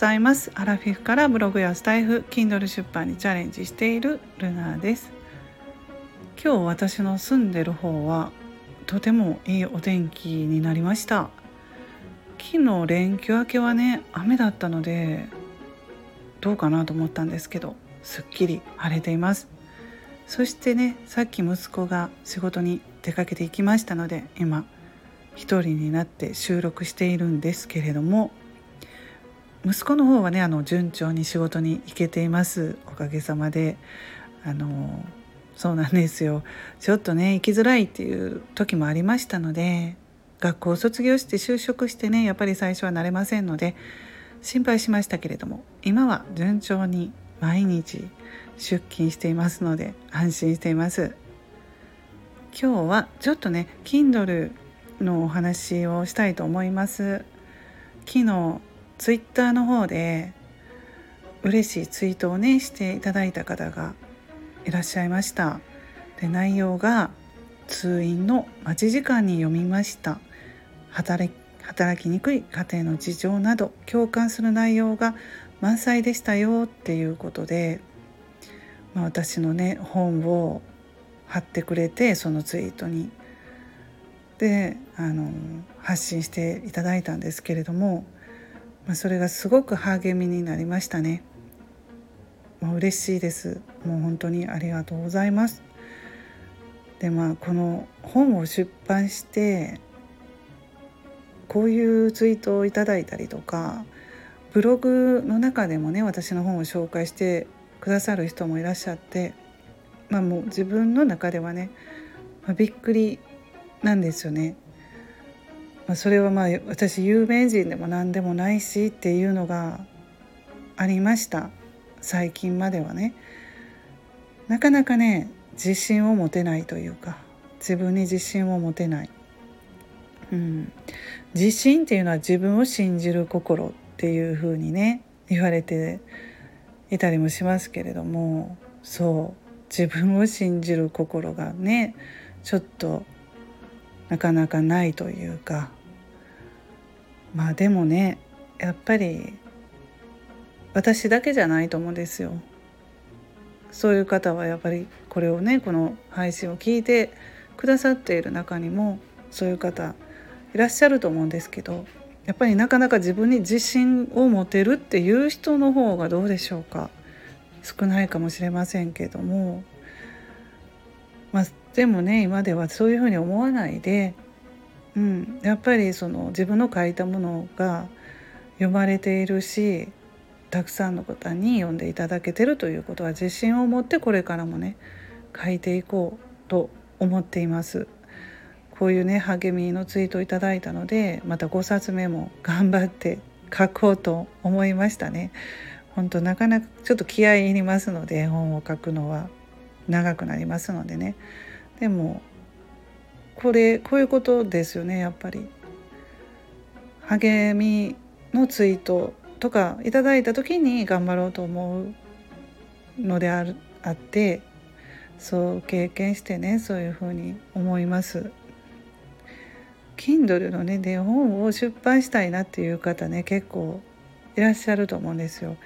ざいます。アラフィフからブログやスタイフ Kindle 出版にチャレンジしているルナです。今日私の住んでる方はとてもいいお天気になりました。昨日連休明けはね雨だったのでどうかなと思ったんですけどすっきり晴れています。そしてねさっき息子が仕事に出かけていきましたので今一人になって収録しているんですけれども息子の方はねあの順調に仕事に行けています。おかげさまで。あのそうなんですよ。ちょっとね行きづらいっていう時もありましたので学校を卒業して就職してねやっぱり最初は慣れませんので心配しましたけれども今は順調に毎日出勤していますので安心しています。今日はちょっとね Kindle のお話をしたいと思います。昨日ツイッターの方で嬉しいツイートをねしていただいた方がいらっしゃいました。で内容が通院の待ち時間に読みました。働きにくい家庭の事情など共感する内容が満載でしたよっていうことで、まあ、私のね本を貼ってくれてそのツイートに。であの発信していただいたんですけれどもまあ、それがすごく励みになりましたね。まあ、嬉しいです。もう本当にありがとうございます。でまあこの本を出版してこういうツイートをいただいたりとかブログの中でもね私の本を紹介してくださる人もいらっしゃってまあもう自分の中ではね、まあ、びっくりなんですよね。まあ、それはまあ私有名人でも何でもないしっていうのがありました。最近まではね。なかなかね自信を持てないというか自分に自信を持てない、うん、自信っていうのは自分を信じる心っていうふうにね言われていたりもしますけれどもそう。自分を信じる心がねちょっとなかなかないというかまあでもねやっぱり私だけじゃないと思うんですよ。そういう方はやっぱりこれをねこの配信を聞いてくださっている中にもそういう方いらっしゃると思うんですけどやっぱりなかなか自分に自信を持てるっていう人の方がどうでしょうか少ないかもしれませんけどもまあでもね今ではそういうふうに思わないでうん、やっぱりその自分の書いたものが読まれているしたくさんの方に読んでいただけてるということは自信を持ってこれからもね書いていこうと思っています。こういうね励みのツイートをいただいたのでまた5冊目も頑張って書こうと思いましたね。本当なかなかちょっと気合い入りますので本を書くのは長くなりますのでねでもこれこういうことですよねやっぱり。励みのツイートとかいただいた時に頑張ろうと思うのであるあってそう経験してねそういうふうに思います。Kindle のねで本を出版したいなっていう方ね結構いらっしゃると思うんですよ。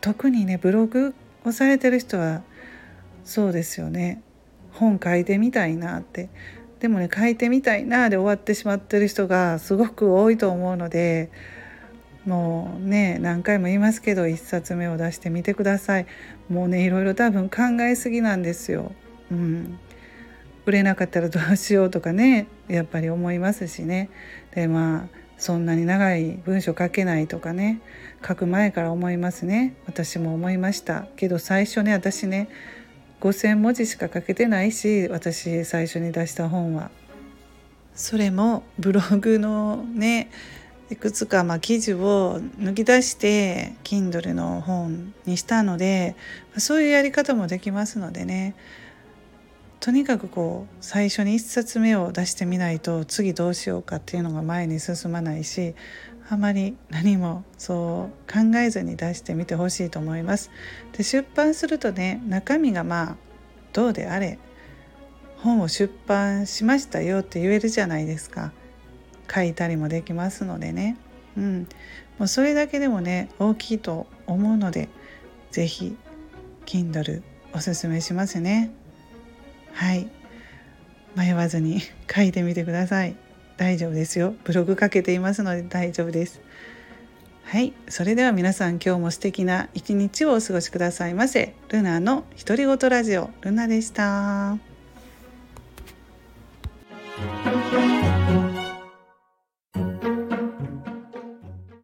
特にねブログをされてる人はそうですよね。本書いてみたいなってでもね書いてみたいなで終わってしまってる人がすごく多いと思うのでもうね何回も言いますけど1冊目を出してみてください。もうねいろいろ多分考えすぎなんですよ。うん、売れなかったらどうしようとかねやっぱり思いますしね。でまあそんなに長い文章書けないとかね書く前から思いますね。私も思いました。けど最初ね私ね5,000文字しか書けてないし私最初に出した本は。それもブログのねいくつかま記事を抜き出して Kindle の本にしたのでそういうやり方もできますのでねとにかくこう最初に1冊目を出してみないと次どうしようかっていうのが前に進まないしあまり何もそう考えずに出してみてほしいと思います。で出版するとね中身がまあどうであれ本を出版しましたよって言えるじゃないですか。書いたりもできますのでね、うん。もうそれだけでもね大きいと思うので是非 Kindle おすすめしますね。はい。迷わずに 書いてみてください。大丈夫ですよ。ブログかけていますので大丈夫です。はい。それでは皆さん今日も素敵な一日をお過ごしくださいませ。ルナの独り言ラジオ。ルナでした。